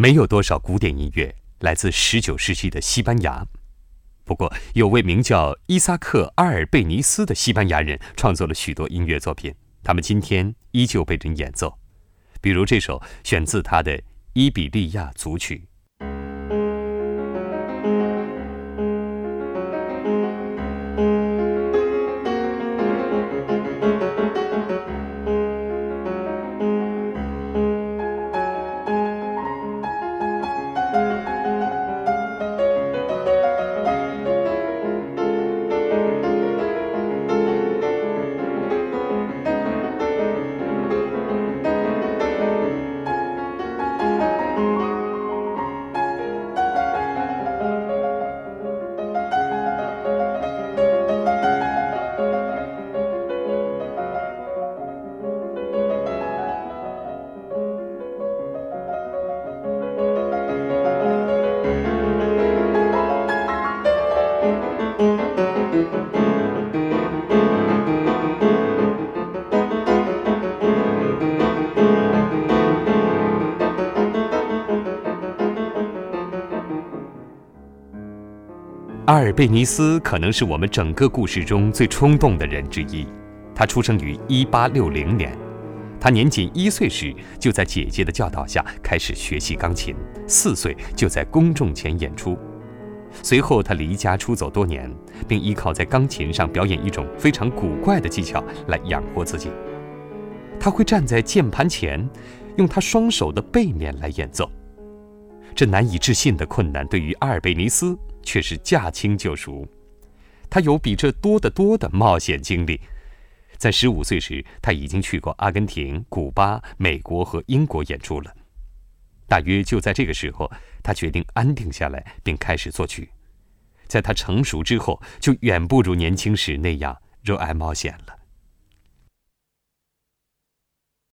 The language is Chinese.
没有多少古典音乐来自19世纪的西班牙。不过，有位名叫伊萨克·阿尔贝尼斯的西班牙人创作了许多音乐作品，他们今天依旧被人演奏。比如这首选自他的《伊比利亚组曲》。阿尔贝尼斯可能是我们整个故事中最冲动的人之一。他出生于1860年，他年仅一岁时就在姐姐的教导下开始学习钢琴，四岁就在公众前演出。随后，他离家出走多年，并依靠在钢琴上表演一种非常古怪的技巧来养活自己。他会站在键盘前，用他双手的背面来演奏。这难以置信的困难对于阿尔贝尼斯。却是驾轻就熟，他有比这多得多的冒险经历。在十五岁时，他已经去过阿根廷、古巴、美国和英国演出了。大约就在这个时候，他决定安定下来，并开始作曲。在他成熟之后，就远不如年轻时那样热爱冒险了。